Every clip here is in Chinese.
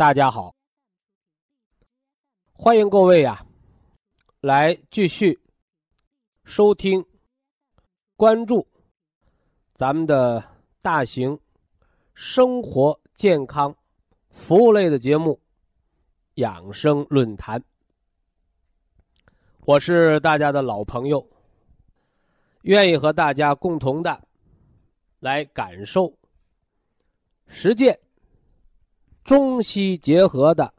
大家好，欢迎各位呀，来继续收听、关注咱们的大型生活。健康服务类的节目，养生论坛。我是大家的老朋友，愿意和大家共同的来感受、实践中西结合的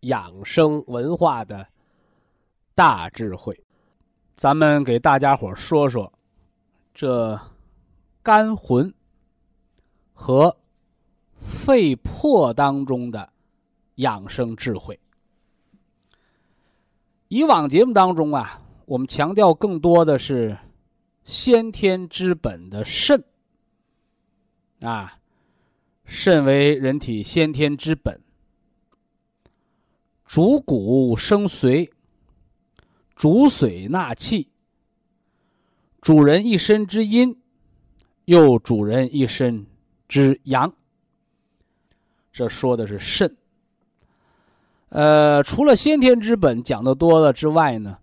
养生文化的大智慧。咱们给大家伙说说这肝魂和。肺魄当中的养生智慧。以往节目当中啊，我们强调更多的是先天之本的肾啊，肾为人体先天之本，主骨生髓，主髓纳气，主人一身之阴，又主人一身之阳。这说的是肾。呃，除了先天之本讲的多了之外呢，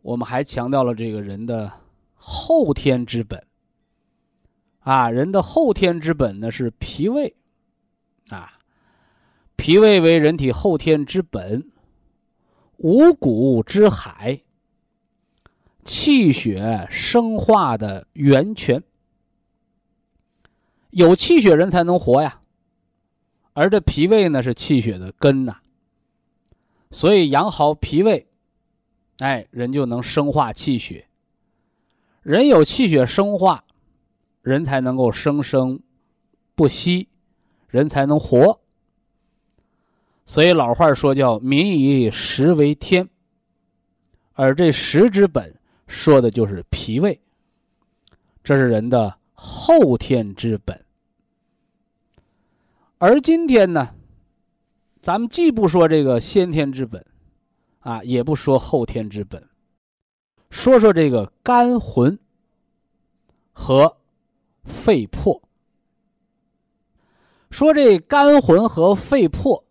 我们还强调了这个人的后天之本。啊，人的后天之本呢是脾胃，啊，脾胃为人体后天之本，五谷之海，气血生化的源泉。有气血人才能活呀。而这脾胃呢是气血的根呐，所以养好脾胃，哎，人就能生化气血。人有气血生化，人才能够生生不息，人才能活。所以老话说叫“民以食为天”，而这食之本说的就是脾胃，这是人的后天之本。而今天呢，咱们既不说这个先天之本，啊，也不说后天之本，说说这个肝魂和肺魄。说这肝魂和肺魄，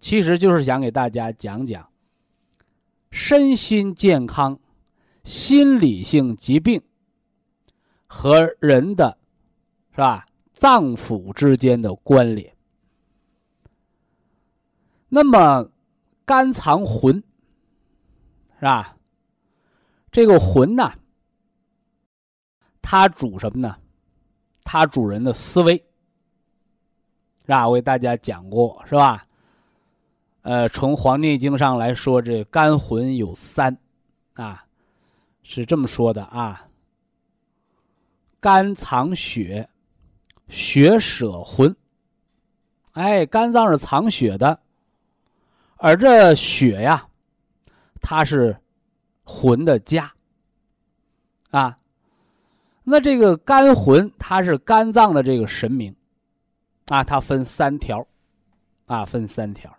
其实就是想给大家讲讲身心健康、心理性疾病和人的，是吧？脏腑之间的关联。那么，肝藏魂，是吧？这个魂呢，它主什么呢？它主人的思维，是吧？我给大家讲过，是吧？呃，从《黄帝内经》上来说，这肝魂有三，啊，是这么说的啊。肝藏血。血舍魂，哎，肝脏是藏血的，而这血呀，它是魂的家啊。那这个肝魂，它是肝脏的这个神明啊，它分三条啊，分三条。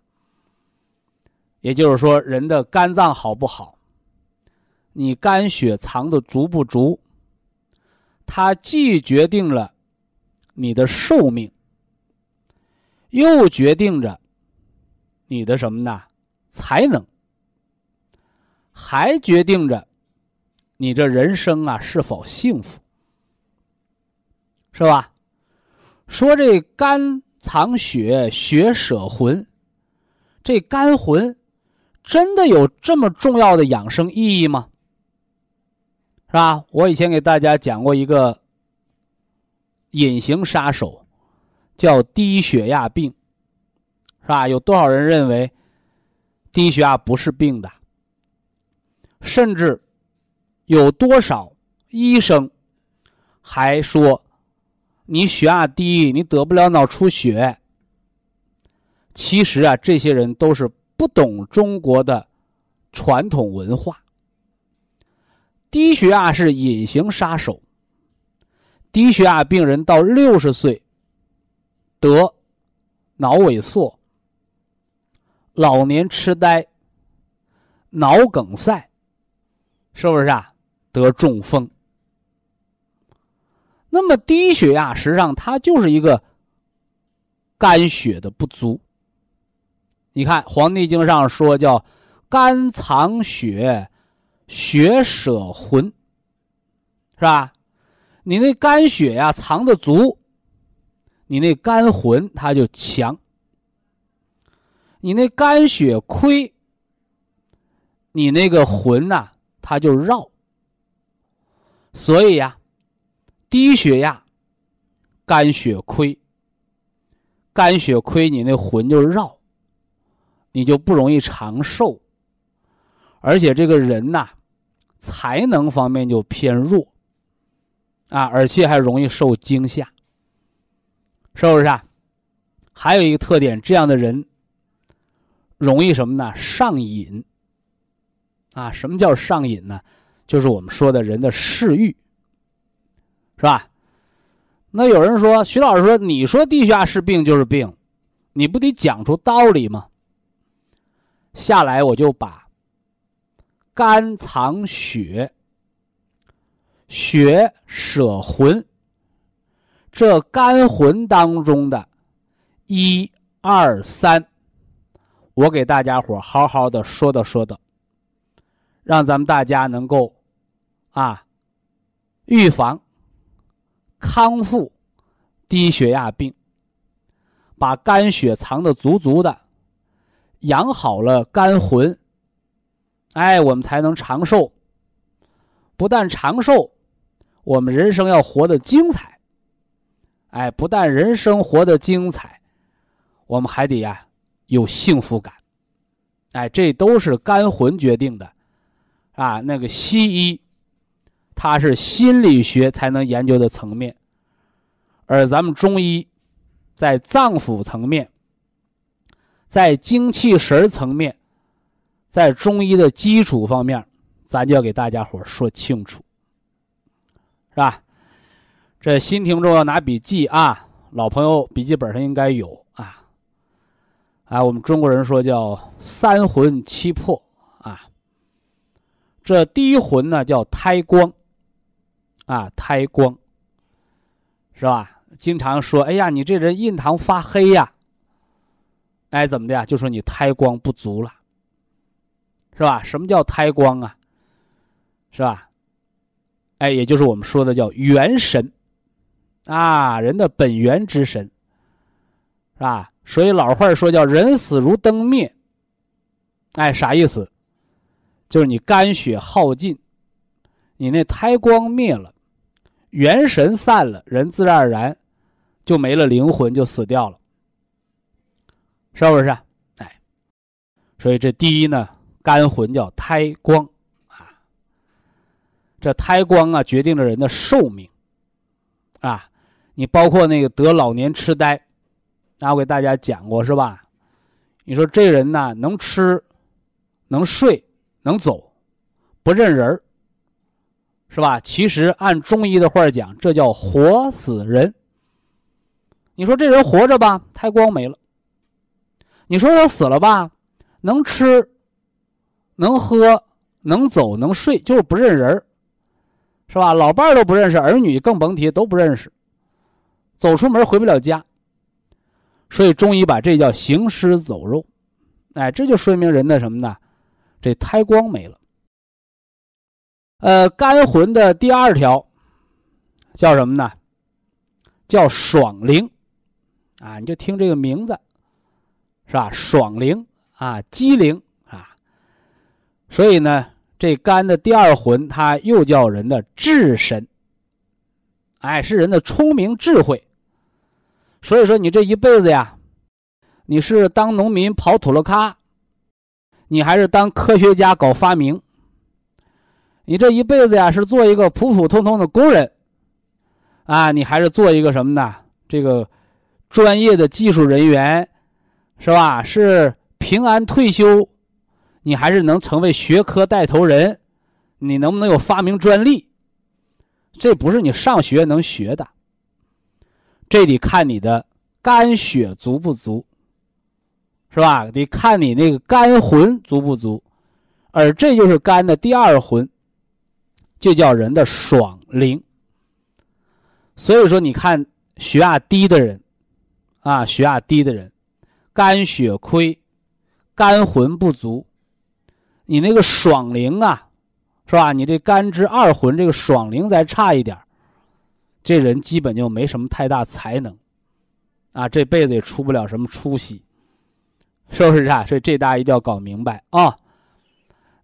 也就是说，人的肝脏好不好，你肝血藏的足不足，它既决定了。你的寿命，又决定着你的什么呢？才能，还决定着你这人生啊是否幸福，是吧？说这肝藏血，血舍魂，这肝魂真的有这么重要的养生意义吗？是吧？我以前给大家讲过一个隐形杀手，叫低血压病，是吧？有多少人认为低血压不是病的？甚至有多少医生还说你血压低，你得不了脑出血。其实啊，这些人都是不懂中国的传统文化。低血压是隐形杀手。低血压病人到六十岁得脑萎缩、老年痴呆、脑梗塞，是不是啊？得中风。那么低血压实际上它就是一个肝血的不足。你看《黄帝经》上说叫“肝藏血”。血舍魂，是吧？你那肝血呀藏的足，你那肝魂它就强；你那肝血亏，你那个魂呐它就绕。所以呀，低血压，肝血亏，肝血亏，你那魂就绕，你就不容易长寿，而且这个人呐。才能方面就偏弱，啊，而且还容易受惊吓，是不是啊？还有一个特点，这样的人容易什么呢？上瘾。啊，什么叫上瘾呢？就是我们说的人的嗜欲，是吧？那有人说，徐老师说，你说低血压是病就是病，你不得讲出道理吗？下来我就把。肝藏血，血舍魂。这肝魂当中的，一二三，我给大家伙好好的说道说道，让咱们大家能够啊，预防、康复低血压病，把肝血藏的足足的，养好了肝魂。哎，我们才能长寿。不但长寿，我们人生要活得精彩。哎，不但人生活得精彩，我们还得呀有幸福感。哎，这都是肝魂决定的，啊，那个西医，它是心理学才能研究的层面，而咱们中医，在脏腑层面，在精气神层面。在中医的基础方面，咱就要给大家伙说清楚，是吧？这新听众要拿笔记啊，老朋友笔记本上应该有啊。啊，我们中国人说叫三魂七魄啊。这第一魂呢叫胎光，啊，胎光，是吧？经常说，哎呀，你这人印堂发黑呀，哎，怎么的呀？就说你胎光不足了。是吧？什么叫胎光啊？是吧？哎，也就是我们说的叫元神，啊，人的本源之神，是吧？所以老话说叫人死如灯灭，哎，啥意思？就是你肝血耗尽，你那胎光灭了，元神散了，人自然而然就没了灵魂，就死掉了，是不是？哎，所以这第一呢。肝魂叫胎光，啊，这胎光啊，决定了人的寿命，啊，你包括那个得老年痴呆，那我给大家讲过是吧？你说这人呢，能吃，能睡，能走，不认人是吧？其实按中医的话讲，这叫活死人。你说这人活着吧，胎光没了；你说他死了吧，能吃。能喝，能走，能睡，就是不认人是吧？老伴儿都不认识，儿女更甭提，都不认识。走出门回不了家，所以中医把这叫行尸走肉，哎，这就说明人的什么呢？这胎光没了。呃，肝魂的第二条叫什么呢？叫爽灵，啊，你就听这个名字，是吧？爽灵啊，机灵啊。所以呢，这肝的第二魂，它又叫人的智神。哎，是人的聪明智慧。所以说，你这一辈子呀，你是当农民跑土了咖，你还是当科学家搞发明？你这一辈子呀，是做一个普普通通的工人，啊，你还是做一个什么呢？这个专业的技术人员，是吧？是平安退休，你还是能成为学科带头人？你能不能有发明专利？这不是你上学能学的。这得看你的肝血足不足，是吧？得看你那个肝魂足不足，而这就是肝的第二魂，就叫人的爽灵。所以说，你看血压低的人，啊，血压低的人，肝血亏，肝魂不足，你那个爽灵啊，是吧？你这肝之二魂这个爽灵再差一点这人基本就没什么太大才能，啊，这辈子也出不了什么出息，是不是啊？所以这大家一定要搞明白啊。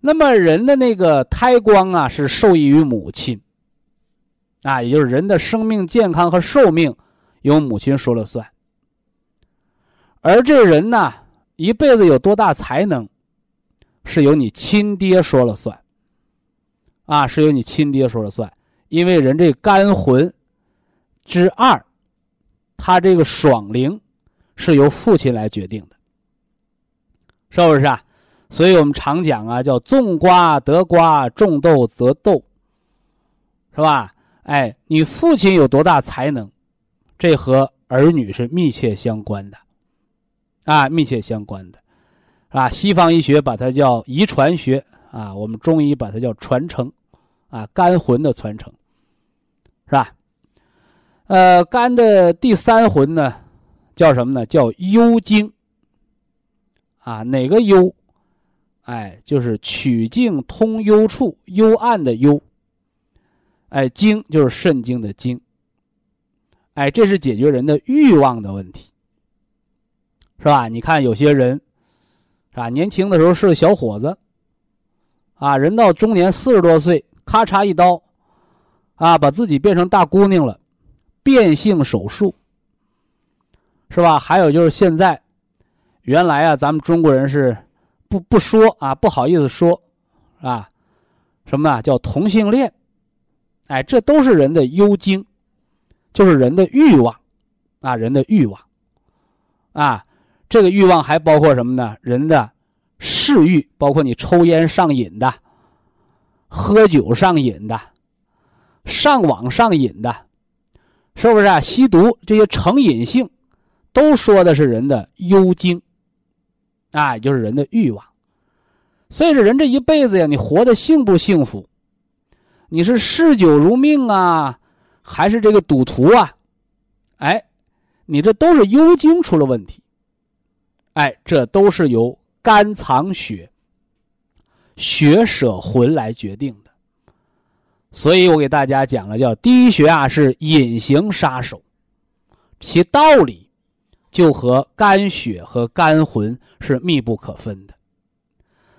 那么人的那个胎光啊，是受益于母亲，啊，也就是人的生命健康和寿命由母亲说了算。而这人呢，一辈子有多大才能，是由你亲爹说了算，啊，是由你亲爹说了算，因为人这肝魂。之二，他这个爽灵是由父亲来决定的，是不是啊？所以我们常讲啊，叫种瓜得瓜，种豆得豆，是吧？哎，你父亲有多大才能，这和儿女是密切相关的，啊，密切相关的，啊，西方医学把它叫遗传学啊，我们中医把它叫传承，啊，肝魂的传承，是吧？呃，肝的第三魂呢，叫什么呢？叫幽经。啊，哪个幽？哎，就是曲径通幽处，幽暗的幽。哎，经就是肾经的经。哎，这是解决人的欲望的问题，是吧？你看有些人，是吧？年轻的时候是个小伙子，啊，人到中年四十多岁，咔嚓一刀，啊，把自己变成大姑娘了。变性手术，是吧？还有就是现在，原来啊，咱们中国人是不不说啊，不好意思说，啊，什么啊？叫同性恋，哎，这都是人的幽精，就是人的欲望，啊，人的欲望，啊，这个欲望还包括什么呢？人的嗜欲，包括你抽烟上瘾的，喝酒上瘾的，上网上瘾的。是不是啊？吸毒这些成瘾性，都说的是人的幽精，啊，也就是人的欲望。所以说，人这一辈子呀，你活得幸不幸福？你是嗜酒如命啊，还是这个赌徒啊？哎，你这都是幽精出了问题。哎，这都是由肝藏血、血舍魂来决定的。所以我给大家讲了，叫低血压是隐形杀手，其道理就和肝血和肝魂是密不可分的。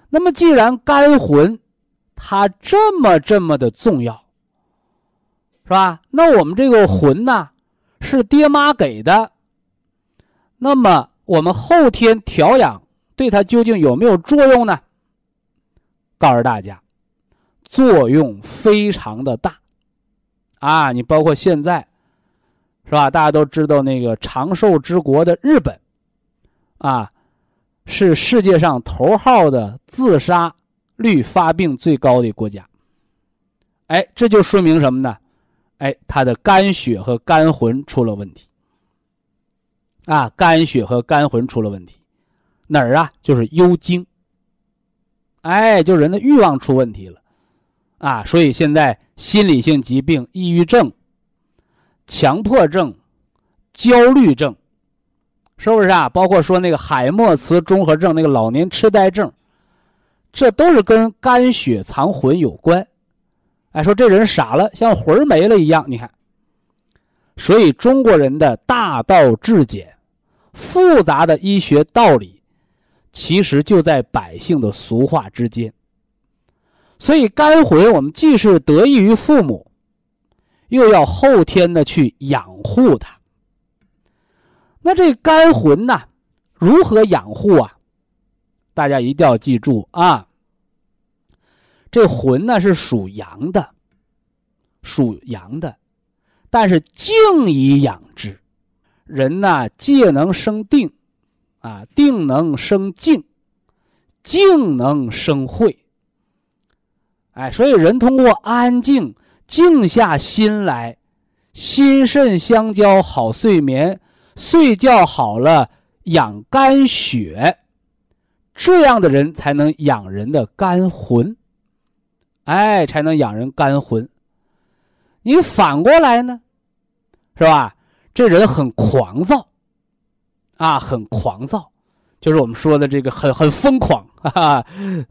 那么，既然肝魂它这么这么的重要，是吧？那我们这个魂呢，是爹妈给的，那么我们后天调养对它究竟有没有作用呢？告诉大家。作用非常的大，啊，你包括现在，是吧？大家都知道那个长寿之国的日本，啊，是世界上头号的自杀率、发病最高的国家。哎，这就说明什么呢？哎，他的肝血和肝魂出了问题，啊，肝血和肝魂出了问题，哪儿啊？就是幽精。哎，就人的欲望出问题了。啊，所以现在心理性疾病、抑郁症、强迫症、焦虑症，是不是啊？包括说那个海默茨综合症、那个老年痴呆症，这都是跟肝血藏魂有关。哎，说这人傻了，像魂没了一样。你看，所以中国人的大道至简、复杂的医学道理，其实就在百姓的俗话之间。所以肝魂，我们既是得益于父母，又要后天的去养护它。那这肝魂呢，如何养护啊？大家一定要记住啊。这魂呢是属阳的，属阳的，但是静以养之。人呢，戒能生定，啊，定能生静，静能生慧。哎，所以人通过安静、静下心来，心肾相交，好睡眠，睡觉好了，养肝血，这样的人才能养人的肝魂。哎，才能养人肝魂。你反过来呢，是吧？这人很狂躁，啊，很狂躁，就是我们说的这个很很疯狂，哈哈，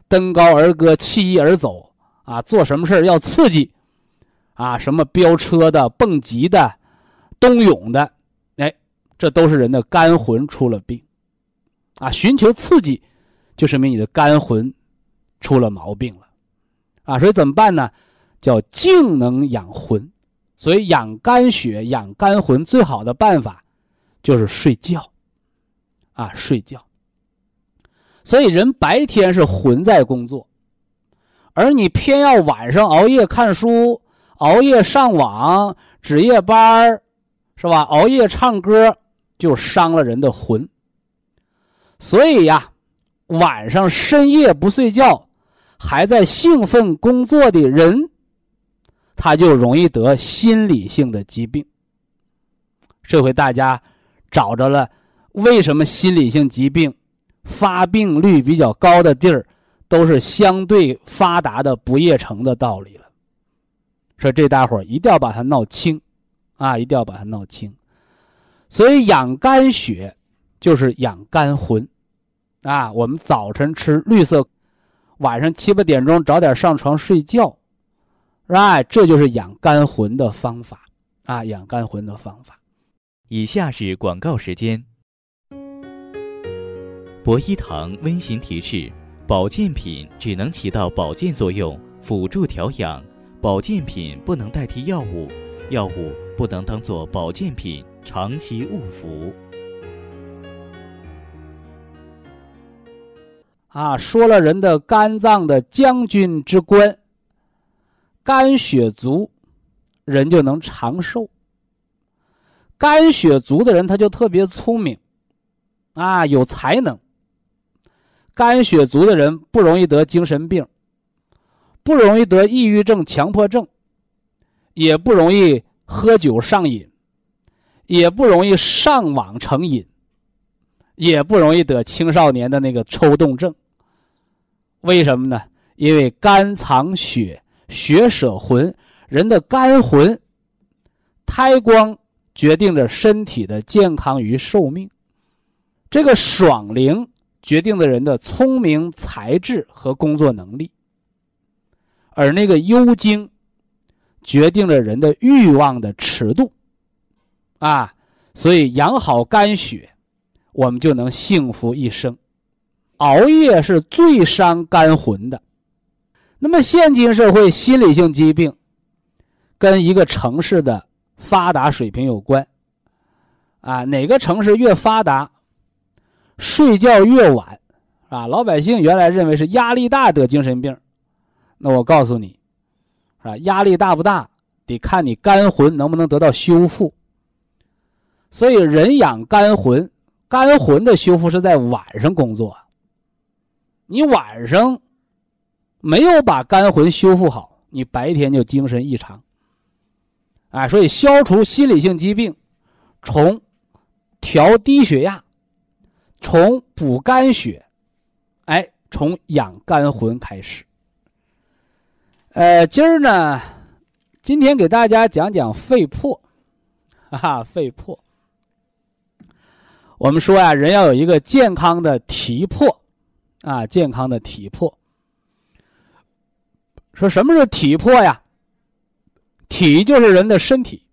登高而歌，弃衣而走。啊，做什么事要刺激，啊，什么飙车的、蹦极的、冬泳的，哎，这都是人的肝魂出了病，啊，寻求刺激，就说明你的肝魂出了毛病了，啊，所以怎么办呢？叫静能养魂，所以养肝血、养肝魂最好的办法就是睡觉，啊，睡觉。所以人白天是魂在工作。而你偏要晚上熬夜看书、熬夜上网、值夜班是吧？熬夜唱歌，就伤了人的魂。所以呀，晚上深夜不睡觉，还在兴奋工作的人，他就容易得心理性的疾病。这回大家找着了，为什么心理性疾病发病率比较高的地儿？都是相对发达的不夜城的道理了，说这大伙儿一定要把它闹清，啊，一定要把它闹清。所以养肝血就是养肝魂，啊，我们早晨吃绿色，晚上七八点钟早点上床睡觉，是吧？这就是养肝魂的方法，啊，养肝魂的方法。以下是广告时间。博一堂温馨提示。保健品只能起到保健作用，辅助调养。保健品不能代替药物，药物不能当做保健品长期误服。啊，说了人的肝脏的将军之官，肝血足，人就能长寿。肝血足的人，他就特别聪明，啊，有才能。肝血足的人不容易得精神病，不容易得抑郁症、强迫症，也不容易喝酒上瘾，也不容易上网成瘾，也不容易得青少年的那个抽动症。为什么呢？因为肝藏血，血舍魂，人的肝魂、胎光决定着身体的健康与寿命。这个爽灵。决定了人的聪明才智和工作能力，而那个幽精，决定了人的欲望的尺度，啊，所以养好肝血，我们就能幸福一生。熬夜是最伤肝魂的。那么，现今社会心理性疾病，跟一个城市的发达水平有关，啊，哪个城市越发达？睡觉越晚，啊，老百姓原来认为是压力大得精神病，那我告诉你，是吧？压力大不大，得看你肝魂能不能得到修复。所以人养肝魂，肝魂的修复是在晚上工作。你晚上没有把肝魂修复好，你白天就精神异常。啊，所以消除心理性疾病，从调低血压。从补肝血，哎，从养肝魂开始。呃，今儿呢，今天给大家讲讲肺魄，哈哈，肺魄。我们说呀，人要有一个健康的体魄，啊，健康的体魄。说什么是体魄呀？体就是人的身体，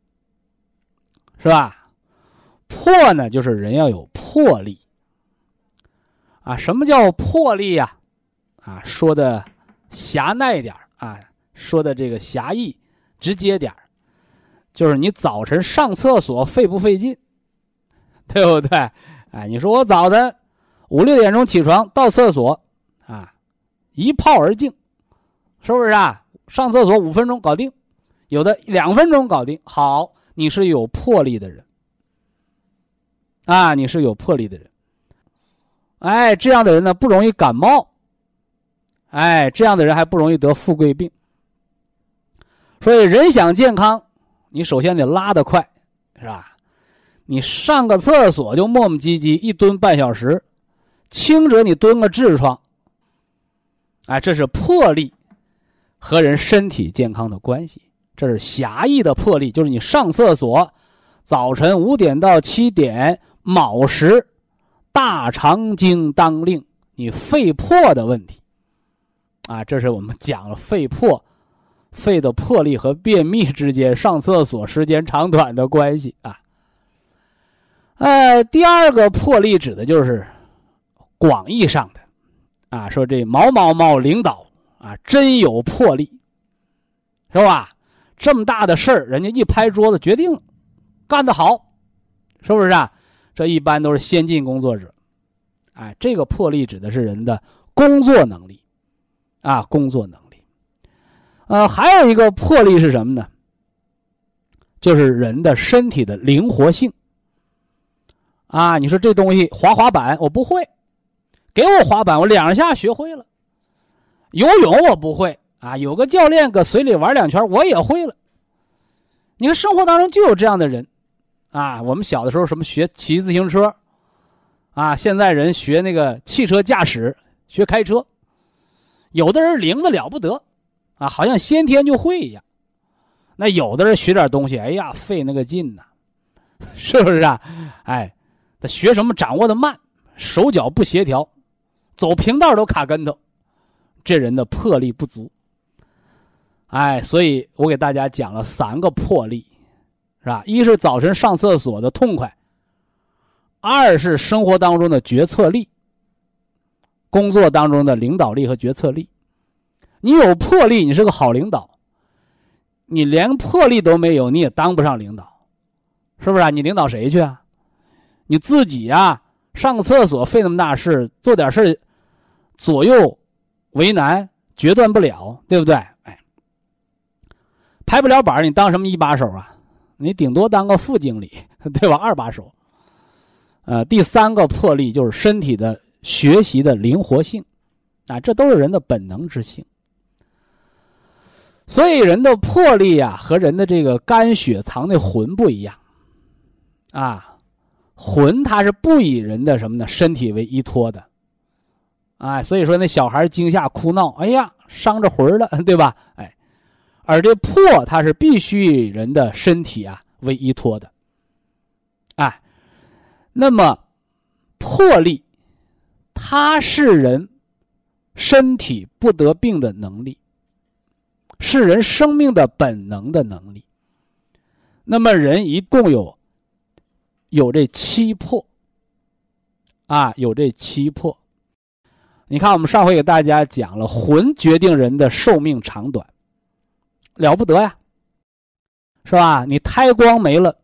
是吧？魄呢，就是人要有魄力。啊，什么叫魄力呀？啊，说的狭隘点啊，说的这个狭义、直接点就是你早晨上厕所费不费劲，对不对？哎，你说我早晨五六点钟起床到厕所啊，一泡而净，是不是啊？上厕所五分钟搞定，有的两分钟搞定。好，你是有魄力的人啊，你是有魄力的人。哎，这样的人呢不容易感冒，哎，这样的人还不容易得富贵病。所以人想健康，你首先得拉得快，是吧？你上个厕所就磨磨唧唧，一蹲半小时，轻者你蹲个痔疮，哎，这是魄力和人身体健康的关系。这是狭义的魄力，就是你上厕所，早晨五点到七点卯时。大肠经当令，你肺魄的问题，啊，这是我们讲了肺魄，肺的魄力和便秘之间上厕所时间长短的关系啊。呃，第二个魄力指的就是广义上的，啊，说这某某某领导啊，真有魄力，是吧？这么大的事儿，人家一拍桌子决定了，干得好，是不是啊？这一般都是先进工作者，哎，这个魄力指的是人的工作能力，啊，工作能。呃，还有一个魄力是什么呢？就是人的身体的灵活性。啊，你说这东西滑滑板我不会，给我滑板我两下学会了。游泳我不会啊，有个教练搁水里玩两圈我也会了。你看生活当中就有这样的人。啊，我们小的时候什么学骑自行车，啊，现在人学那个汽车驾驶，学开车，有的人灵的了不得，啊，好像先天就会一样。那有的人学点东西，哎呀，费那个劲呢，是不是啊？哎，他学什么掌握的慢，手脚不协调，走平道都卡跟头，这人的魄力不足。哎，所以我给大家讲了三个魄力。是吧？一是早晨上厕所的痛快，二是生活当中的决策力，工作当中的领导力和决策力。你有魄力，你是个好领导；你连魄力都没有，你也当不上领导，是不是啊？你领导谁去啊？你自己呀，上个厕所费那么大事，做点事左右为难，决断不了，对不对？哎，拍不了板你当什么一把手啊？你顶多当个副经理，对吧？二把手。呃，第三个魄力就是身体的学习的灵活性，啊，这都是人的本能之性。所以人的魄力呀，和人的这个肝血藏的魂不一样，啊，魂它是不以人的什么呢？身体为依托的，啊，所以说那小孩惊吓哭闹，哎呀，伤着魂了，对吧？哎。而这魄，它是必须以人的身体啊为依托的，哎，那么魄力，它是人身体不得病的能力，是人生命的本能的能力。那么人一共有有这七魄，啊，有这七魄。你看，我们上回给大家讲了，魂决定人的寿命长短。了不得呀，是吧？你胎光没了，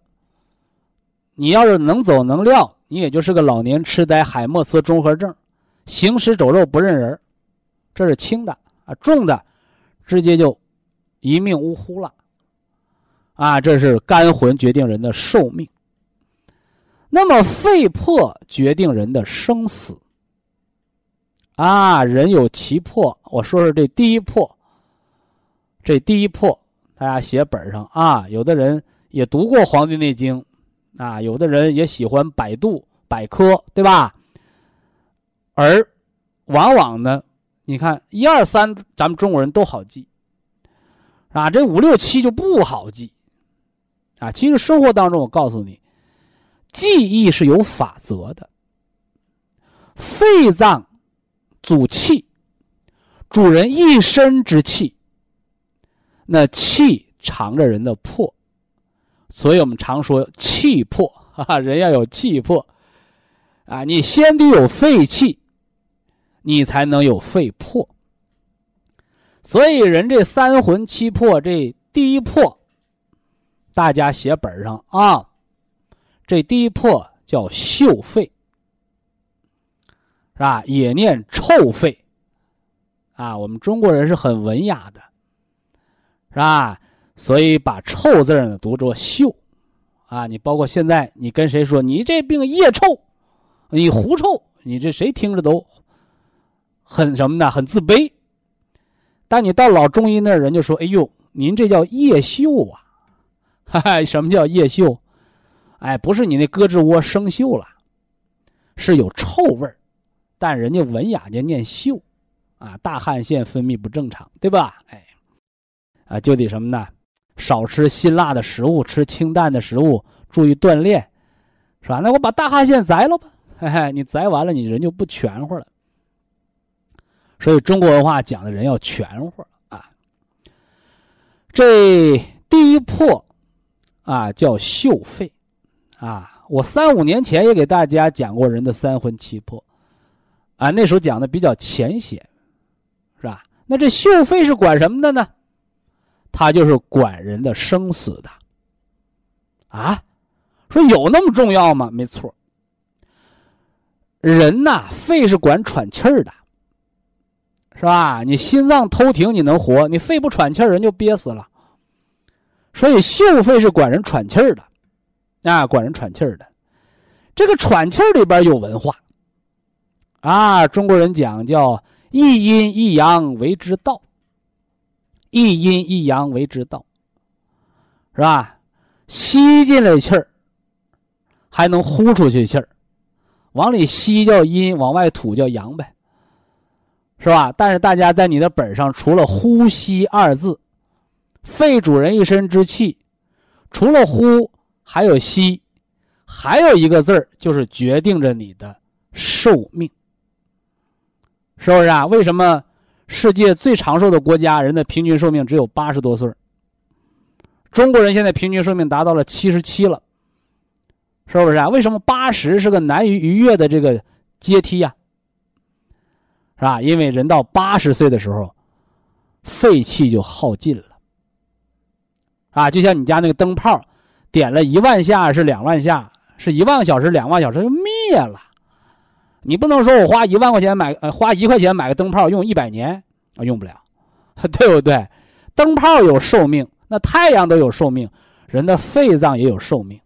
你要是能走能撂，你也就是个老年痴呆、海默斯综合症，行尸走肉不认人，这是轻的啊，重的，直接就一命呜呼了，啊，这是肝魂决定人的寿命。那么肺魄决定人的生死，啊，人有七魄，我说说这第一魄。这第一魄，大家写本上啊。有的人也读过《黄帝内经》，啊，有的人也喜欢百度百科，对吧？而往往呢，你看一二三，咱们中国人都好记，啊，这五六七就不好记，啊。其实生活当中，我告诉你，记忆是有法则的。肺脏主气，主人一身之气。那气藏着人的魄，所以我们常说气魄啊，人要有气魄啊。你先得有肺气，你才能有肺魄。所以人这三魂七魄，这第一魄，大家写本上啊，这第一魄叫嗅肺，是吧？也念臭肺，啊，我们中国人是很文雅的，是吧？所以把臭字呢读作嗅，啊，你包括现在你跟谁说你这病腋臭，你狐臭，你这谁听着都很什么呢？很自卑。但你到老中医那儿，人就说：“哎呦，您这叫腋嗅啊！” 哈哈，什么叫腋嗅？哎，不是你那胳肢窝生锈了，是有臭味儿，但人家文雅就念嗅，啊，大汗腺分泌不正常，对吧？哎，啊，就得什么呢？少吃辛辣的食物，吃清淡的食物，注意锻炼，是吧？那我把大汗腺摘了吧，嘿嘿，你摘完了，你人就不全乎了。所以中国文化讲的人要全乎啊。这第一魄啊叫秀肺啊，我三五年前也给大家讲过人的三魂七魄啊，那时候讲的比较浅显，是吧？那这秀肺是管什么的呢？他就是管人的生死的，啊，说有那么重要吗？没错，人呐，肺是管喘气儿的，是吧？你心脏偷停你能活，你肺不喘气儿，人就憋死了。所以嗅肺是管人喘气儿的，啊，管人喘气儿的。这个喘气儿里边有文化，啊，中国人讲叫一阴一阳为之道。一阴一阳为之道，是吧？吸进来气儿，还能呼出去气儿，往里吸叫阴，往外吐叫阳呗，是吧？但是大家在你的本上，除了“呼吸”二字，肺主人一身之气，除了呼，还有吸，还有一个字儿，就是决定着你的寿命，是不是啊？为什么？世界最长寿的国家，人的平均寿命只有八十多岁中国人现在平均寿命达到了七十七了，是不是啊？为什么八十是个难以逾越的这个阶梯呀？是吧？因为人到八十岁的时候，废气就耗尽了。啊，就像你家那个灯泡，点了一万下是两万下，是一万个小时两万小时就灭了。你不能说我花一万块钱买，呃，花一块钱买个灯泡用一百年啊，用不了，对不对？灯泡有寿命，那太阳都有寿命，人的肺脏也有寿命。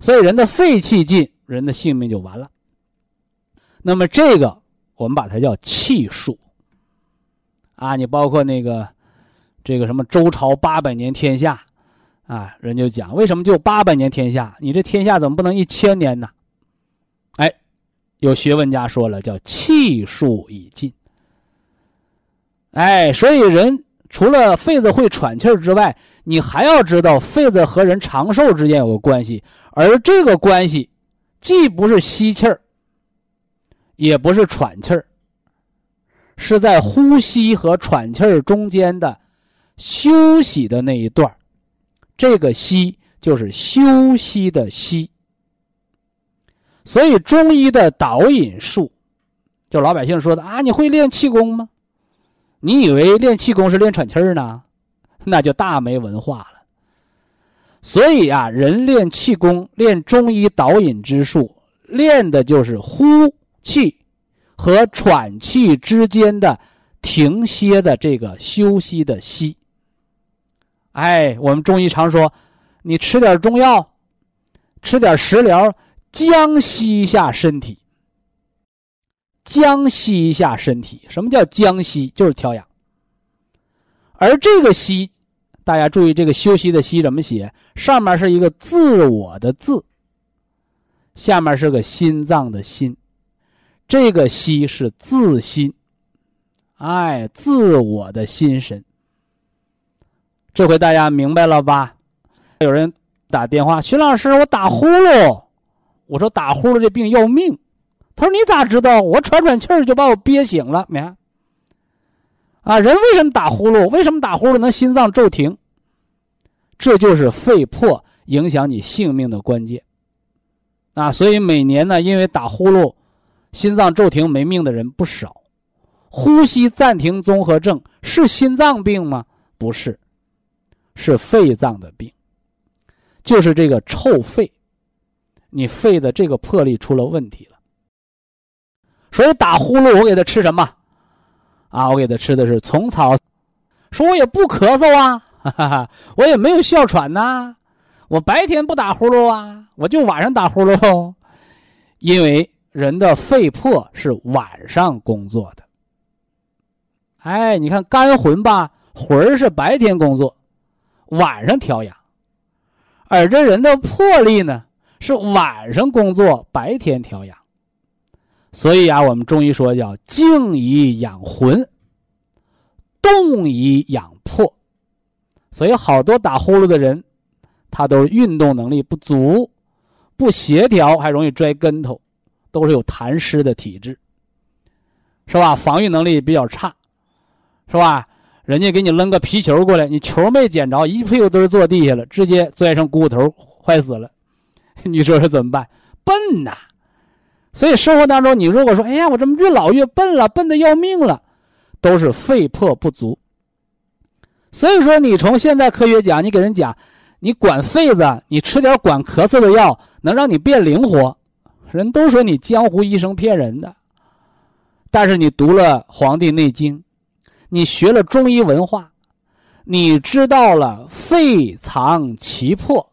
所以人的肺气尽，人的性命就完了。那么这个我们把它叫气数。啊，你包括那个这个什么周朝八百年天下，啊，人就讲为什么就八百年天下？你这天下怎么不能一千年呢？哎。有学问家说了，叫气数已尽。哎，所以人除了肺子会喘气儿之外，你还要知道肺子和人长寿之间有个关系，而这个关系既不是吸气儿，也不是喘气儿，是在呼吸和喘气儿中间的休息的那一段这个息就是休息的息。所以中医的导引术，就老百姓说的啊，你会练气功吗？你以为练气功是练喘气儿呢？那就大没文化了。所以啊，人练气功、练中医导引之术，练的就是呼气和喘气之间的停歇的这个休息的息。哎，我们中医常说，你吃点中药，吃点食疗。将息一下身体，将息一下身体。什么叫将息？就是调养。而这个息，大家注意，这个休息的息怎么写？上面是一个自我的自，下面是个心脏的心。这个息是自心，哎，自我的心神。这回大家明白了吧？有人打电话，徐老师，我打呼噜。我说打呼噜这病要命，他说你咋知道？我喘喘气儿就把我憋醒了，没？啊，人为什么打呼噜？为什么打呼噜能心脏骤停？这就是肺破影响你性命的关键。啊，所以每年呢，因为打呼噜，心脏骤停没命的人不少。呼吸暂停综合症是心脏病吗？不是，是肺脏的病，就是这个臭肺，你肺的这个魄力出了问题了。所以打呼噜，我给他吃什么？啊，我给他吃的是虫草。说我也不咳嗽啊，哈哈哈，我也没有哮喘呐，我白天不打呼噜啊，我就晚上打呼噜，因为人的肺魄是晚上工作的。哎，你看肝魂吧，魂儿是白天工作，晚上调养；而这人的魄力呢，是晚上工作，白天调养。所以啊，我们中医说叫静以养魂，动以养魄。所以好多打呼噜的人，他都运动能力不足，不协调，还容易摔跟头，都是有痰湿的体质，是吧？防御能力比较差。是吧？人家给你扔个皮球过来，你球没捡着，一屁股墩坐地下了，直接摔成骨头，坏死了。你说说怎么办？笨呐！所以生活当中，你如果说，哎呀，我怎么越老越笨了，笨的要命了，都是肺魄不足。所以说，你从现在科学讲，你给人讲，你管肺子，你吃点管咳嗽的药，能让你变灵活，人都说你江湖医生骗人的。但是你读了《黄帝内经》。你学了中医文化，你知道了肺藏其魄，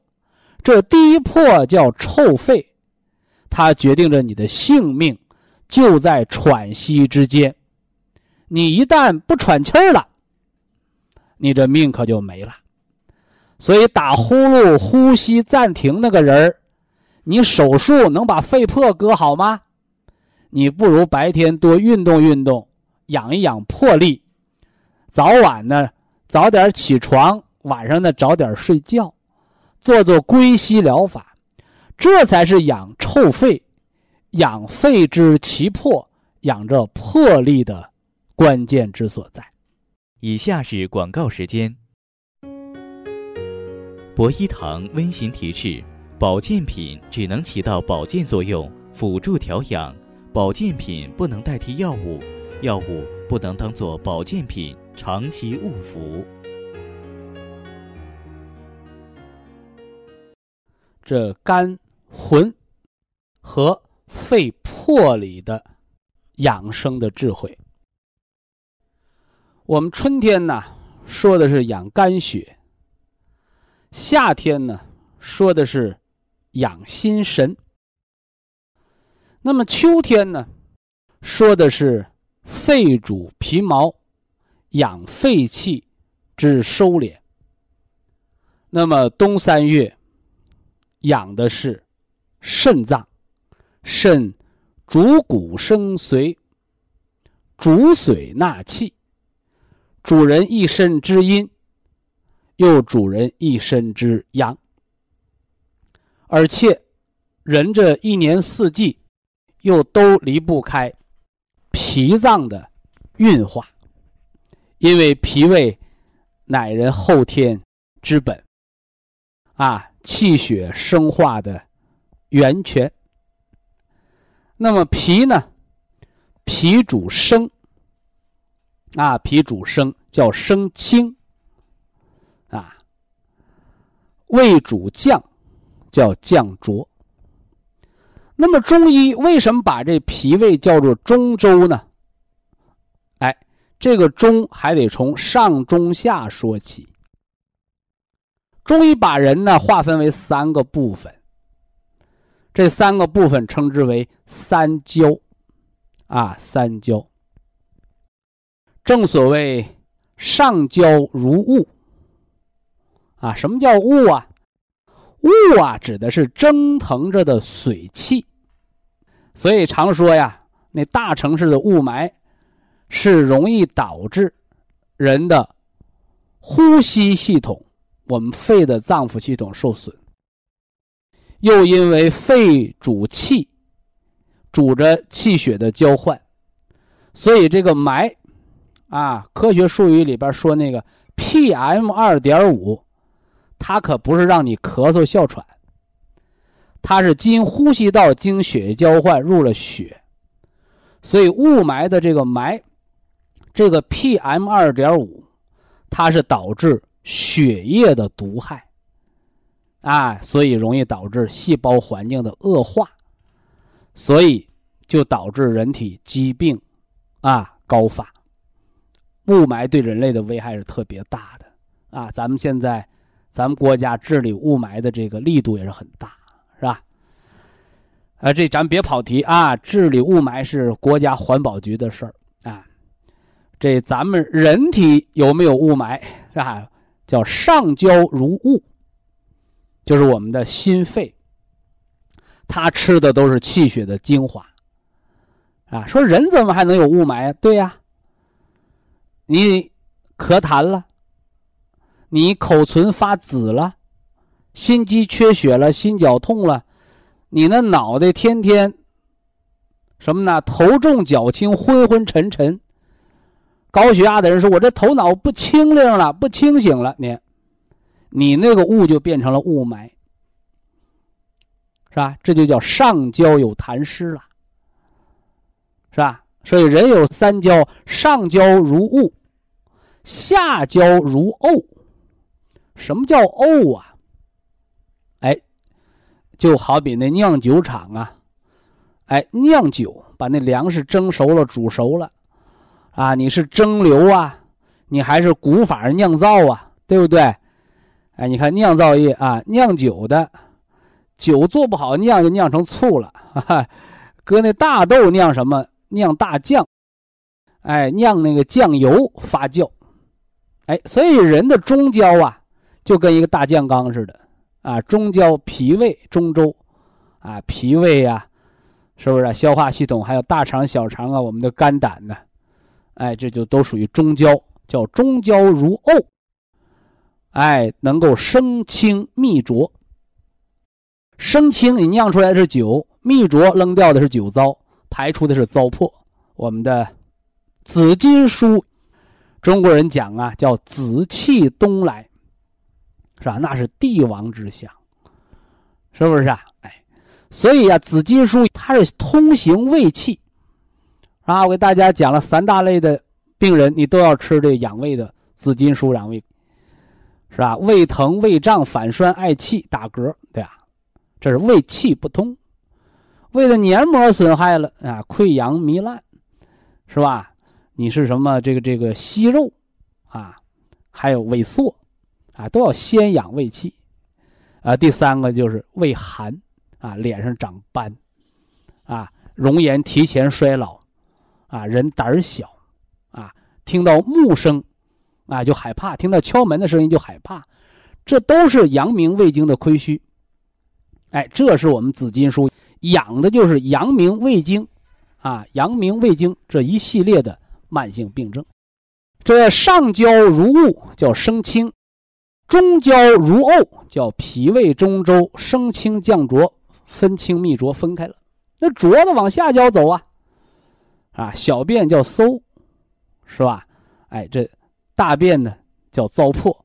这第一魄叫臭肺，它决定着你的性命就在喘息之间。你一旦不喘气儿了，你这命可就没了。所以打呼噜、呼吸暂停那个人儿，你手术能把肺魄割好吗？你不如白天多运动运动，养一养魄力。早晚呢，早点起床，晚上呢早点睡觉，做做归息疗法，这才是养臭肺、养肺之其魄、养这魄力的关键之所在。以下是广告时间。博一堂温馨提示：保健品只能起到保健作用，辅助调养；保健品不能代替药物，药物不能当做保健品。长期误服，这肝魂和肺魄里的养生的智慧。我们春天呢说的是养肝血，夏天呢说的是养心神，那么秋天呢说的是肺主皮毛。养肺气之收敛。那么冬三月养的是肾脏，肾主骨生髓，主髓纳气，主人一身之阴，又主人一身之阳。而且人这一年四季又都离不开脾脏的运化。因为脾胃乃人后天之本，啊，气血生化的源泉。那么脾呢？脾主生，啊，脾主生叫生清，啊，胃主降，叫降浊。那么中医为什么把这脾胃叫做中州呢？哎这个中还得从上中下说起。中医把人呢划分为三个部分，这三个部分称之为三焦，啊，三焦。正所谓上焦如雾，啊，什么叫雾啊？雾啊，指的是蒸腾着的水汽。所以常说呀，那大城市的雾霾。是容易导致人的呼吸系统，我们肺的脏腑系统受损。又因为肺主气，主着气血的交换，所以这个霾，啊，科学术语里边说那个 PM 二点五，它可不是让你咳嗽哮喘，它是经呼吸道经血液交换入了血，所以雾霾的这个霾，这个 PM 二点五，它是导致血液的毒害，啊，所以容易导致细胞环境的恶化，所以就导致人体疾病啊高发。雾霾对人类的危害是特别大的啊！咱们现在，咱们国家治理雾霾的这个力度也是很大，是吧？啊，这咱别跑题啊！治理雾霾是国家环保局的事儿啊。这咱们人体有没有雾霾是吧？叫上焦如雾，就是我们的心肺，它吃的都是气血的精华啊。说人怎么还能有雾霾？对呀，你咳痰了，你口唇发紫了，心肌缺血了，心绞痛了。你那脑袋天天什么呢？头重脚轻，昏昏沉沉。高血压的人说：“我这头脑不清灵了，不清醒了。”你，你那个雾就变成了雾霾，是吧？这就叫上焦有痰湿了，是吧？所以人有三焦：上焦如雾，下焦如沤。什么叫沤啊？哎就好比那酿酒厂啊，哎，酿酒把那粮食蒸熟了、煮熟了，啊，你是蒸馏啊，你还是古法酿造啊，对不对？哎，你看酿造业啊，酿酒的酒做不好，酿就酿成醋了，哈哈，搁那大豆酿什么？酿大酱，哎，酿那个酱油发酵，哎，所以人的中焦啊，就跟一个大酱缸似的。啊，中焦脾胃中州，啊，脾胃呀，是不是消化系统？还有大肠、小肠啊，我们的肝胆呢？哎，这就都属于中焦，叫中焦如沤。哎，能够生清秘浊。生清你酿出来的是酒，秘浊扔掉的是酒糟，排出的是糟粕。我们的紫金书，中国人讲啊，叫紫气东来。是吧？那是帝王之相，是不是啊？哎，所以啊，紫金书它是通行胃气，啊，我给大家讲了三大类的病人，你都要吃这养胃的紫金书养胃，是吧？胃疼、胃胀、反酸、嗳气、打嗝，对吧？这是胃气不通，胃的黏膜损害了啊，溃疡糜烂，是吧？你是什么？这个这个息肉啊，还有萎缩。啊，都要先养胃气，啊，第三个就是胃寒，啊，脸上长斑，啊，容颜提前衰老，啊，人胆儿小，啊，听到木声，啊，就害怕，听到敲门的声音就害怕，这都是阳明胃经的亏虚。哎，这是我们紫金书养的就是阳明胃经，啊，阳明胃经这一系列的慢性病症。这上焦如雾，叫生清。中焦如沤，叫脾胃中周升清降浊，分清泌浊分开了。那浊的往下焦走啊，啊，小便叫馊，是吧？哎，这大便呢叫糟粕，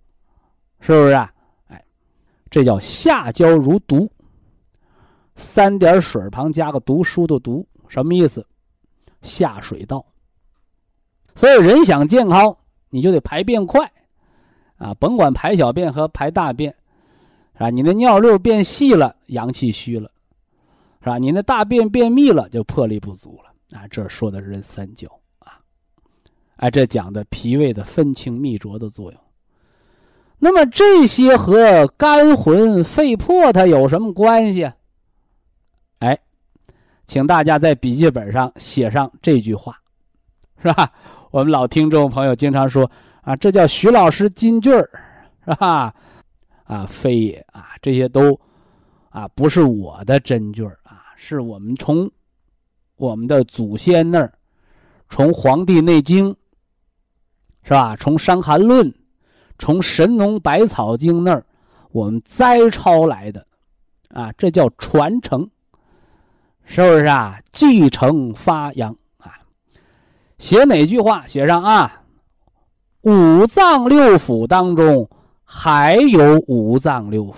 是不是啊？哎，这叫下焦如毒。三点水旁加个读书的读，什么意思？下水道。所以人想健康，你就得排便快。啊，甭管排小便和排大便，是吧？你的尿溜变细了，阳气虚了，是吧？你那大便便秘了，就魄力不足了。啊，这说的是人三焦啊，哎，这讲的脾胃的分清泌浊的作用。那么这些和肝魂肺魄它有什么关系？哎，请大家在笔记本上写上这句话，是吧？我们老听众朋友经常说。啊，这叫徐老师金句儿，是吧？啊，非也啊，这些都啊不是我的真句儿啊，是我们从我们的祖先那儿，从《黄帝内经》是吧？从《伤寒论》，从《神农百草经》那儿，我们摘抄来的啊，这叫传承，是不是啊？继承发扬啊，写哪句话写上啊？五脏六腑当中还有五脏六腑，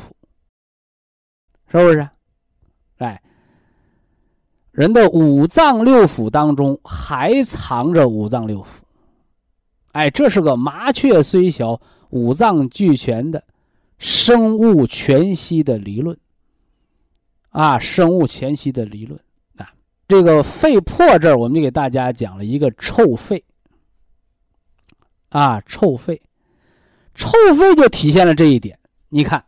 是不是？哎，人的五脏六腑当中还藏着五脏六腑。哎，这是个麻雀虽小，五脏俱全的生物全息的理论。啊，生物全息的理论啊，这个肺破这儿，我们就给大家讲了一个臭肺。啊，臭肺，臭肺就体现了这一点。你看，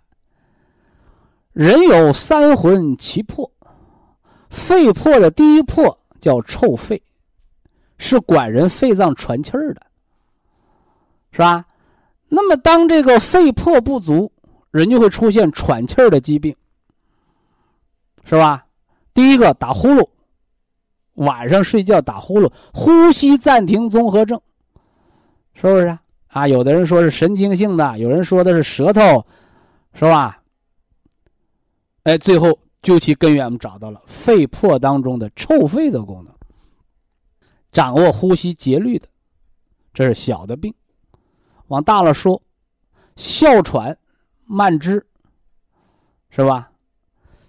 人有三魂七魄，肺魄的第一魄叫臭肺，是管人肺脏喘气儿的。是吧？那么当这个肺魄不足，人就会出现喘气儿的疾病，是吧？第一个打呼噜，晚上睡觉打呼噜，呼吸暂停综合症，是不是啊？啊，有的人说是神经性的，有人说的是舌头，是吧？哎，最后究其根源，我们找到了肺魄当中的臭肺的功能，掌握呼吸节律的，这是小的病。往大了说，哮喘、慢支，是吧？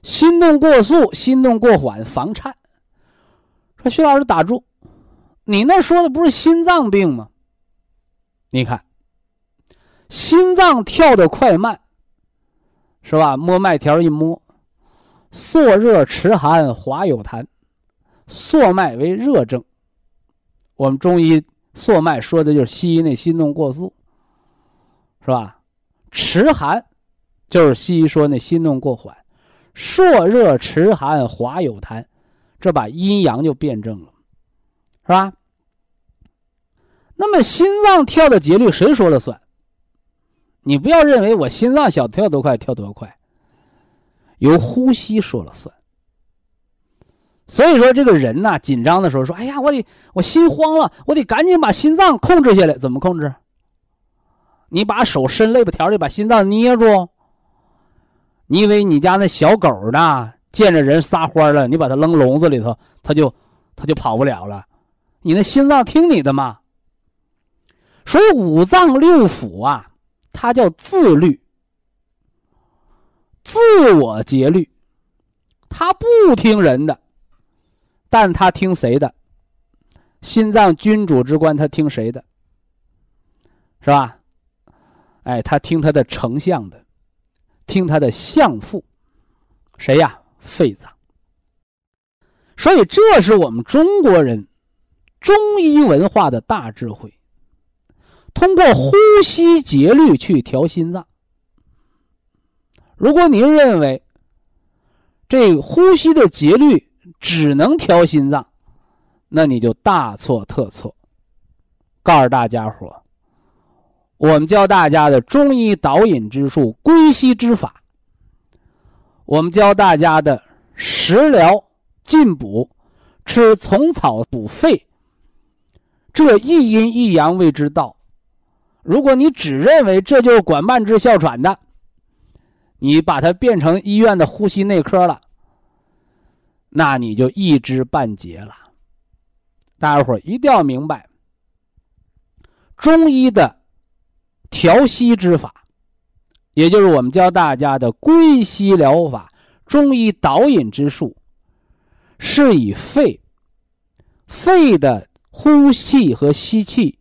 心动过速、心动过缓、房颤。说徐老师打住，你那说的不是心脏病吗？你看，心脏跳的快慢，是吧？摸脉条一摸，缩热迟寒滑有痰，缩脉为热症。我们中医缩脉说的就是西医那心动过速。是吧？迟寒，就是西医说那心动过缓，朔热迟寒滑有痰，这把阴阳就辩证了，是吧？那么心脏跳的节律谁说了算？你不要认为我心脏想跳多快跳多快，由呼吸说了算。所以说这个人呐，紧张的时候说：“哎呀，我得我心慌了，我得赶紧把心脏控制下来。”怎么控制？你把手伸肋巴条里，把心脏捏住。你以为你家那小狗呢？见着人撒欢了，你把它扔笼子里头，它就它就跑不了了。你那心脏听你的吗？所以五脏六腑啊，它叫自律、自我节律，它不听人的，但它听谁的？心脏君主之官，它听谁的？是吧？哎，他听他的丞相的，听他的相父，谁呀？肺脏。所以这是我们中国人中医文化的大智慧，通过呼吸节律去调心脏。如果您认为这呼吸的节律只能调心脏，那你就大错特错。告诉大家伙我们教大家的中医导引之术、归息之法，我们教大家的食疗进补，吃虫草补肺，这一阴一阳谓之道。如果你只认为这就是管慢支哮喘的，你把它变成医院的呼吸内科了，那你就一知半解了。大家伙一定要明白，中医的。调息之法，也就是我们教大家的归息疗法、中医导引之术，是以肺、肺的呼气和吸气，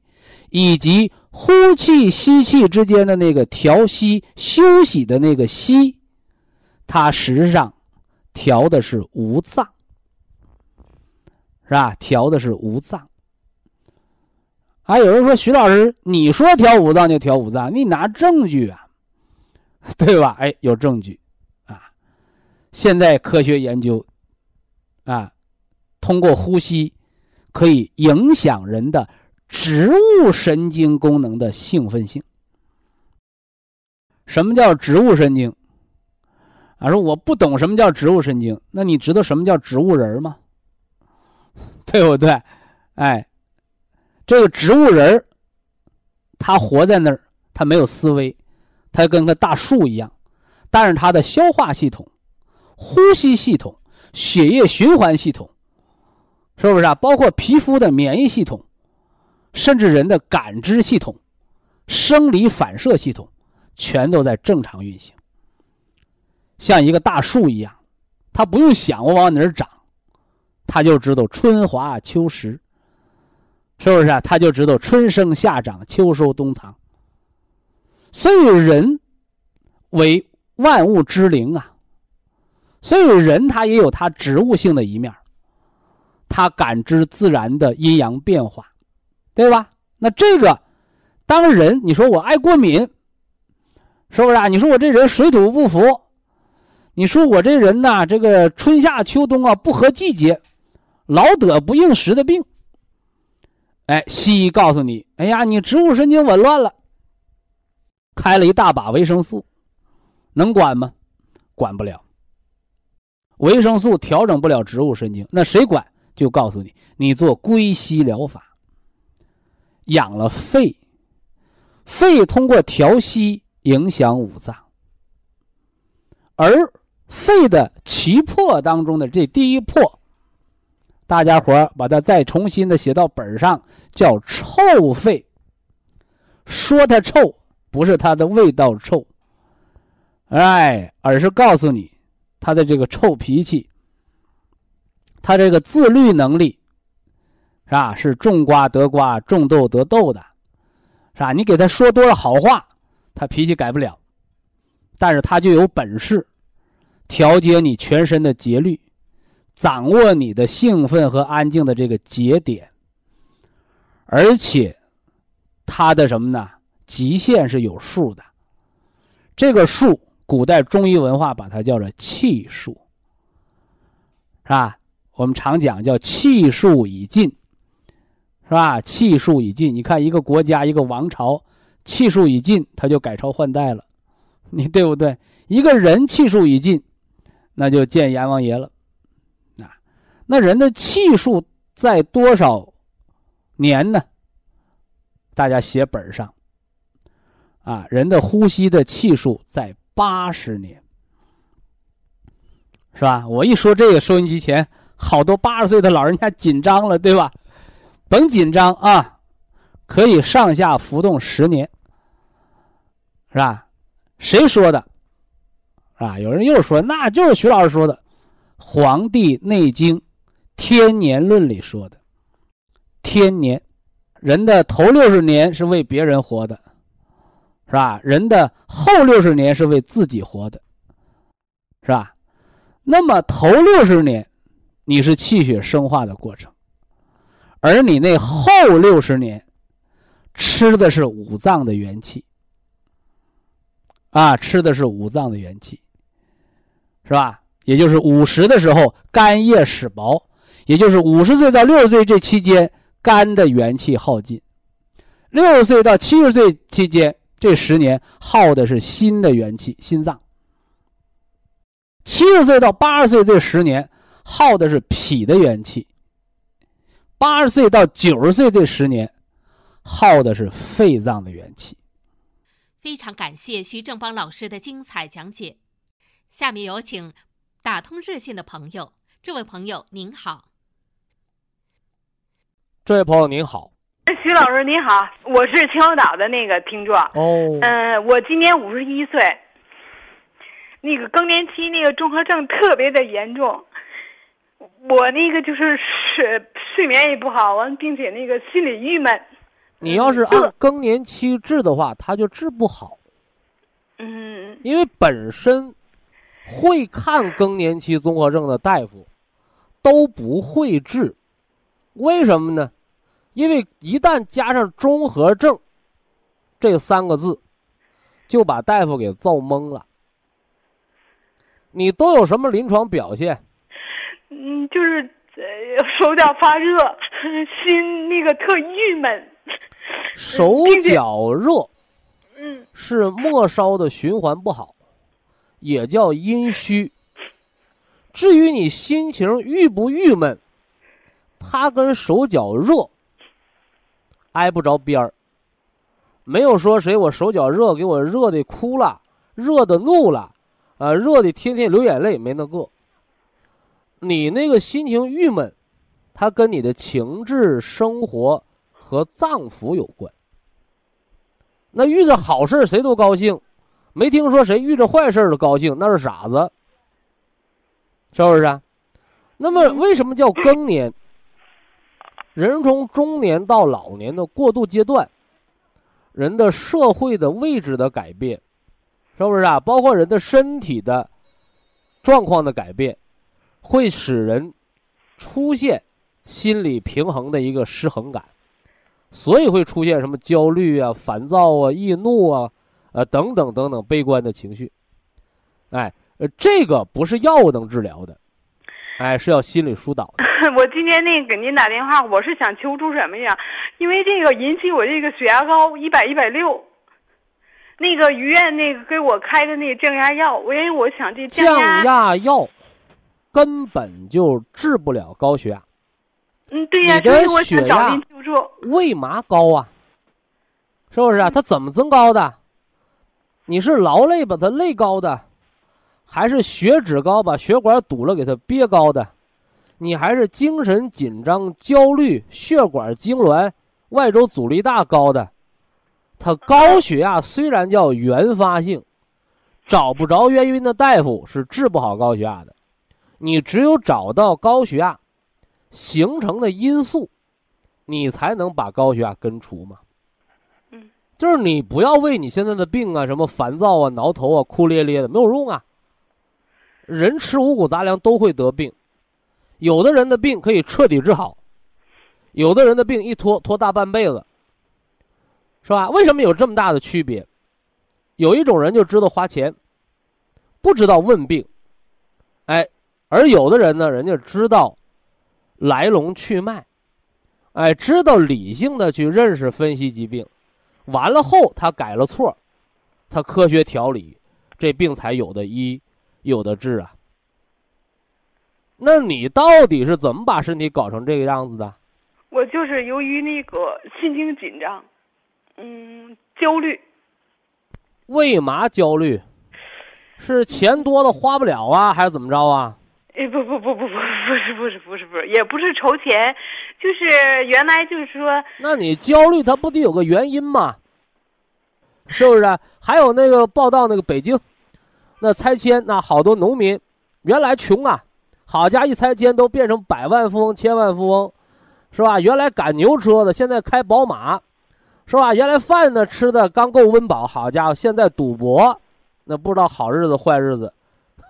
以及呼气吸气之间的那个调息休息的那个息，它实际上调的是五脏，是吧？调的是五脏。还有人说徐老师，你说调五脏就调五脏，你拿证据啊，对吧？哎，有证据，啊，现在科学研究，啊，通过呼吸可以影响人的植物神经功能的兴奋性。什么叫植物神经？啊，说我不懂什么叫植物神经，那你知道什么叫植物人吗？对不对？哎。这个植物人，他活在那儿，他没有思维，他跟个大树一样，但是他的消化系统、呼吸系统、血液循环系统，是不是啊？包括皮肤的免疫系统，甚至人的感知系统、生理反射系统，全都在正常运行，像一个大树一样，它不用想我往哪儿长，他就知道春华秋实，是不是啊？他就知道春生夏长秋收冬藏。所以人为万物之灵啊，所以人他也有他植物性的一面，他感知自然的阴阳变化，对吧？那这个当人你说我爱过敏，是不是啊？你说我这人水土不服，你说我这人呐，这个春夏秋冬啊不合季节。老得不应时的病，哎，西医告诉你，哎呀，你植物神经紊乱了，开了一大把维生素，能管吗？管不了。维生素调整不了植物神经，那谁管？就告诉你，你做归西疗法，养了肺，肺通过调息影响五脏，而肺的七魄当中的这第一魄。大家伙把它再重新的写到本上，叫臭肺。说它臭，不是它的味道臭，哎，而是告诉你，它的这个臭脾气，他这个自律能力，是吧？是种瓜得瓜，种豆得豆的，是吧？你给他说多少好话，他脾气改不了，但是他就有本事调节你全身的节律。掌握你的兴奋和安静的这个节点，而且，他的什么呢？极限是有数的。这个数，古代中医文化把它叫做气数，是吧？我们常讲叫气数已尽，是吧？气数已尽。你看一个国家、一个王朝，气数已尽，他就改朝换代了，你对不对？一个人气数已尽，那就见阎王爷了。啊那人的气数在多少年呢？大家写本上。啊，人的呼吸的气数在八十年，是吧？我一说这个，收音机前好多八十岁的老人家紧张了，对吧？甭紧张啊，可以上下浮动十年，是吧？谁说的？啊，有人又说，那就是徐老师说的，《黄帝内经》。天年论里说的，天年，人的头六十年是为别人活的，是吧？人的后六十年是为自己活的，是吧？那么头六十年，你是气血生化的过程，而你那后六十年，吃的是五脏的元气，啊，吃的是五脏的元气，是吧？也就是五十的时候，肝叶始薄。也就是五十岁到六十岁这期间，肝的元气耗尽；六十岁到七十岁期间，这十年耗的是心的元气，心脏；七十岁到八十岁这十年耗的是脾的元气；八十岁到九十岁这十年耗的是肺脏的元气。非常感谢徐正邦老师的精彩讲解。下面有请打通热线的朋友，这位朋友您好。这位朋友您好，徐老师您好，我是秦皇岛的那个听众哦，嗯，我今年五十一岁，那个更年期那个综合症特别的严重，我那个就是睡睡眠也不好，完并且那个心里郁闷。你要是按更年期治的话，他就治不好。嗯，因为本身会看更年期综合症的大夫都不会治，为什么呢？因为一旦加上综合症这三个字，就把大夫给造懵了。你都有什么临床表现？嗯，就是呃 手脚发热，心那个特郁闷。手脚热，嗯，是末梢的循环不好，也叫阴虚。至于你心情郁不郁闷，它跟手脚热。挨不着边儿，没有说谁我手脚热，给我热的哭了，热的怒了，啊，热的天天流眼泪，没那个。你那个心情郁闷，它跟你的情志生活和脏腑有关。那遇着好事谁都高兴，没听说谁遇着坏事都高兴，那是傻子，是不是？那么为什么叫更年？人从中年到老年的过渡阶段，人的社会的位置的改变，是不是啊？包括人的身体的状况的改变，会使人出现心理平衡的一个失衡感，所以会出现什么焦虑啊、烦躁啊、易怒啊，呃等等等等悲观的情绪。哎，呃，这个不是药物能治疗的。哎，是要心理疏导的。我今天那个给您打电话，我是想求助什么呀？因为这个引起我这个血压高一百一百六，那个医院那个给我开的那个降压药，因为我想这降压药根本就治不了高血压。嗯，对呀，所以我想找您求助。为嘛高啊？是不是啊？它怎么增高的？你是劳累把它累高的？还是血脂高，把血管堵了，给它憋高的；你还是精神紧张、焦虑、血管痉挛、外周阻力大高的。他高血压虽然叫原发性，找不着原因的大夫是治不好高血压的。你只有找到高血压形成的因素，你才能把高血压根除嘛。嗯，就是你不要为你现在的病啊，什么烦躁啊、挠头啊、哭咧咧的，没有用啊。人吃五谷杂粮都会得病，有的人的病可以彻底治好，有的人的病一拖拖大半辈子，是吧？为什么有这么大的区别？有一种人就知道花钱，不知道问病，哎，而有的人呢，人家知道来龙去脉，哎，知道理性的去认识分析疾病，完了后他改了错，他科学调理，这病才有的医。有的治啊，那你到底是怎么把身体搞成这个样子的？我就是由于那个心情紧张，嗯，焦虑。为嘛焦虑？是钱多了花不了啊，还是怎么着啊？哎，不不不不不，不是 不是不是不是，也不是筹钱，就是原来就是说。那你焦虑，它不得有个原因吗？是不是？还有那个报道，那个北京。那拆迁，那好多农民原来穷啊，好家，一拆迁都变成百万富翁、千万富翁，是吧？原来赶牛车的，现在开宝马，是吧？原来饭呢吃的刚够温饱，好家伙，现在赌博，那不知道好日子坏日子，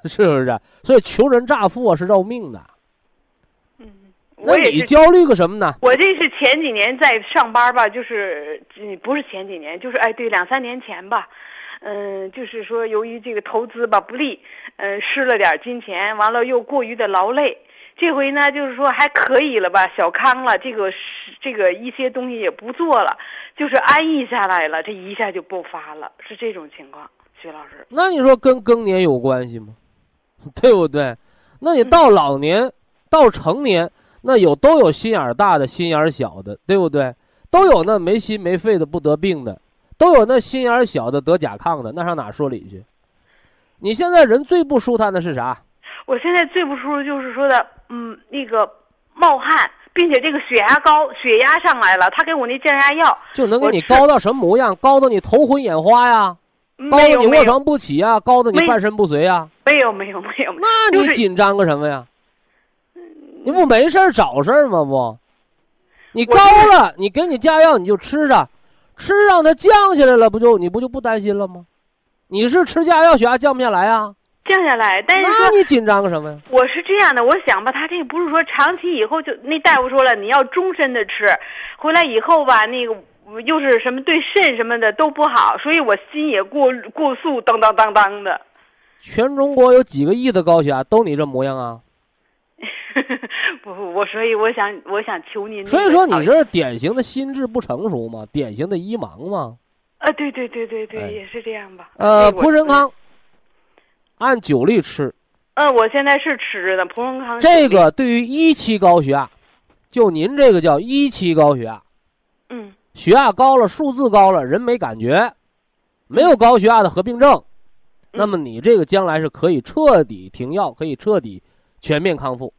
是不是？所以求人乍富啊是要命的。嗯，那你焦虑个什么呢？我这是前几年在上班吧，就是不是前几年，就是哎，对，两三年前吧。嗯，就是说，由于这个投资吧不利，嗯，失了点金钱，完了又过于的劳累。这回呢，就是说还可以了吧，小康了，这个是这个一些东西也不做了，就是安逸下来了，这一下就爆发了，是这种情况。徐老师，那你说跟更年有关系吗？对不对？那你到老年，到成年，那有都有心眼大的，心眼小的，对不对？都有那没心没肺的，不得病的。都有那心眼小的得甲亢的，那上哪说理去？你现在人最不舒坦的是啥？我现在最不舒服就是说的，嗯，那个冒汗，并且这个血压高，血压上来了。他给我那降压药，就能给你高到什么模样？高到你头昏眼花呀？高的你卧床不起呀？高的你半身不遂呀？没有没有没有。那你紧张个什么呀？你不没事找事儿吗？不，你高了，你给你加药你就吃着。吃让它降下来了，不就你不就不担心了吗？你是吃加药血压降不下来啊？降下来，但是那你紧张个什么呀？我是这样的，我想吧，他这个不是说长期以后就那大夫说了，你要终身的吃，回来以后吧，那个又是什么对肾什么的都不好，所以我心也过过速，当当当当的。全中国有几个亿的高血压都你这模样啊？不 不，我所以我想我想求您。所以说你这是典型的心智不成熟嘛，典型的医盲嘛。啊，对对对对对，也是这样吧。呃，普仁康，按九粒吃。嗯，我现在是吃着呢，普仁康。这个对于一期高血压，就您这个叫一期高血压。嗯。血压高了，数字高了，人没感觉，没有高血压的合并症，那么你这个将来是可以彻底停药，可以彻底全面康复。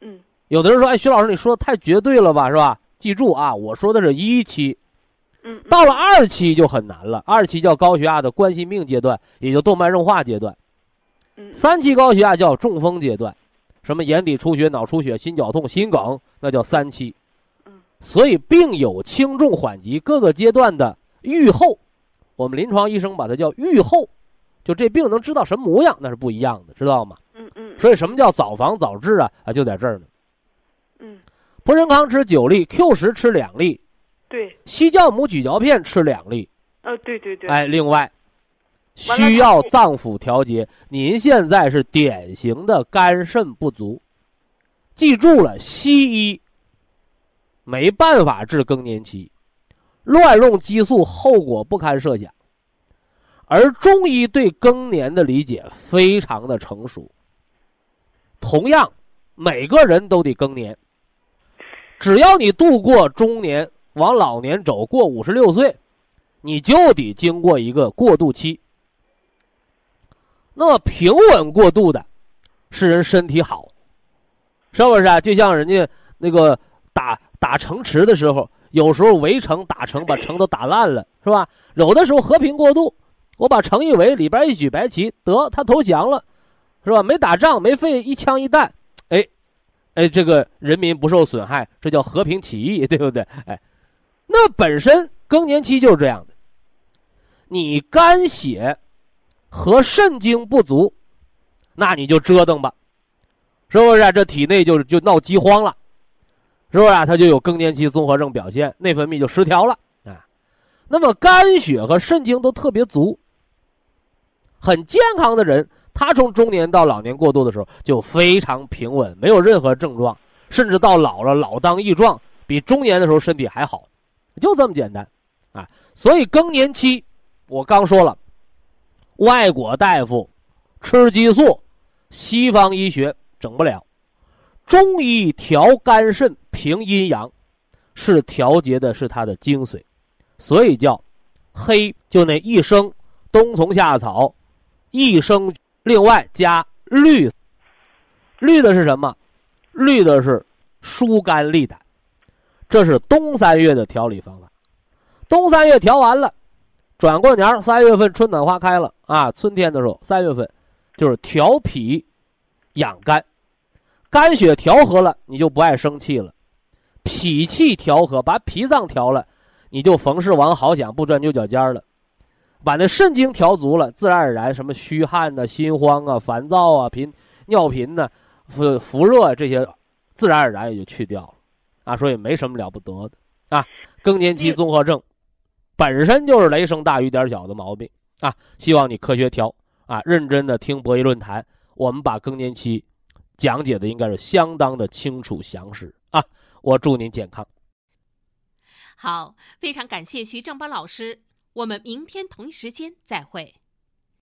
嗯，有的人说：“哎，徐老师，你说的太绝对了吧，是吧？”记住啊，我说的是一期，嗯，到了二期就很难了。二期叫高血压的冠心病阶段，也就动脉硬化阶段。嗯，三期高血压叫中风阶段，什么眼底出血、脑出血、心绞痛、心梗，那叫三期。嗯，所以病有轻重缓急，各个阶段的预后，我们临床医生把它叫预后，就这病能知道什么模样，那是不一样的，知道吗？嗯嗯，所以什么叫早防早治啊？啊，就在这儿呢。嗯，普仁康吃九粒，Q 十吃两粒，对，西酵母咀嚼片吃两粒。呃，对对对，哎，另外需要脏腑调节。您现在是典型的肝肾不足，记住了，西医没办法治更年期，乱用激素后果不堪设想，而中医对更年的理解非常的成熟。同样，每个人都得更年，只要你度过中年，往老年走，过五十六岁。你就得经过一个过渡期。那么平稳过渡的，是人身体好，是不是啊？就像人家那个打打城池的时候，有时候围城打城，把城都打烂了，是吧？有的时候和平过渡，我把城一围，里边一举白旗，得他投降了，是吧？没打仗，没费一枪一弹，哎，哎，这个人民不受损害，这叫和平起义，对不对？哎，那本身更年期就是这样的。你肝血和肾精不足，那你就折腾吧，是不是、这体内就就闹饥荒了，是不是、啊？它就有更年期综合症表现，内分泌就失调了啊。那么肝血和肾精都特别足，很健康的人，他从中年到老年过渡的时候就非常平稳，没有任何症状，甚至到老了老当益壮，比中年的时候身体还好，就这么简单啊。所以更年期。我刚说了，外国大夫吃激素，西方医学整不了。中医调肝肾、平阴阳，是调节的是它的精髓，所以叫黑。就那一生冬虫夏草，一生另外加绿，绿的是什么？绿的是疏肝利胆，这是冬三月的调理方法。冬三月调完了。转过年三月份春暖花开了啊，春天的时候，三月份就是调脾养肝，肝血调和了，你就不爱生气了；脾气调和，把脾脏调了，你就逢事往好想，不钻牛角尖了；把那肾精调足了，自然而然什么虚汗呐、心慌啊、烦躁啊、频尿频呐、腹腹热这些，自然而然也就去掉了啊，所以没什么了不得的啊。更年期综合症。本身就是雷声大雨点小的毛病啊！希望你科学调啊，认真的听博弈论坛。我们把更年期讲解的应该是相当的清楚详实啊！我祝您健康。好，非常感谢徐正邦老师，我们明天同一时间再会。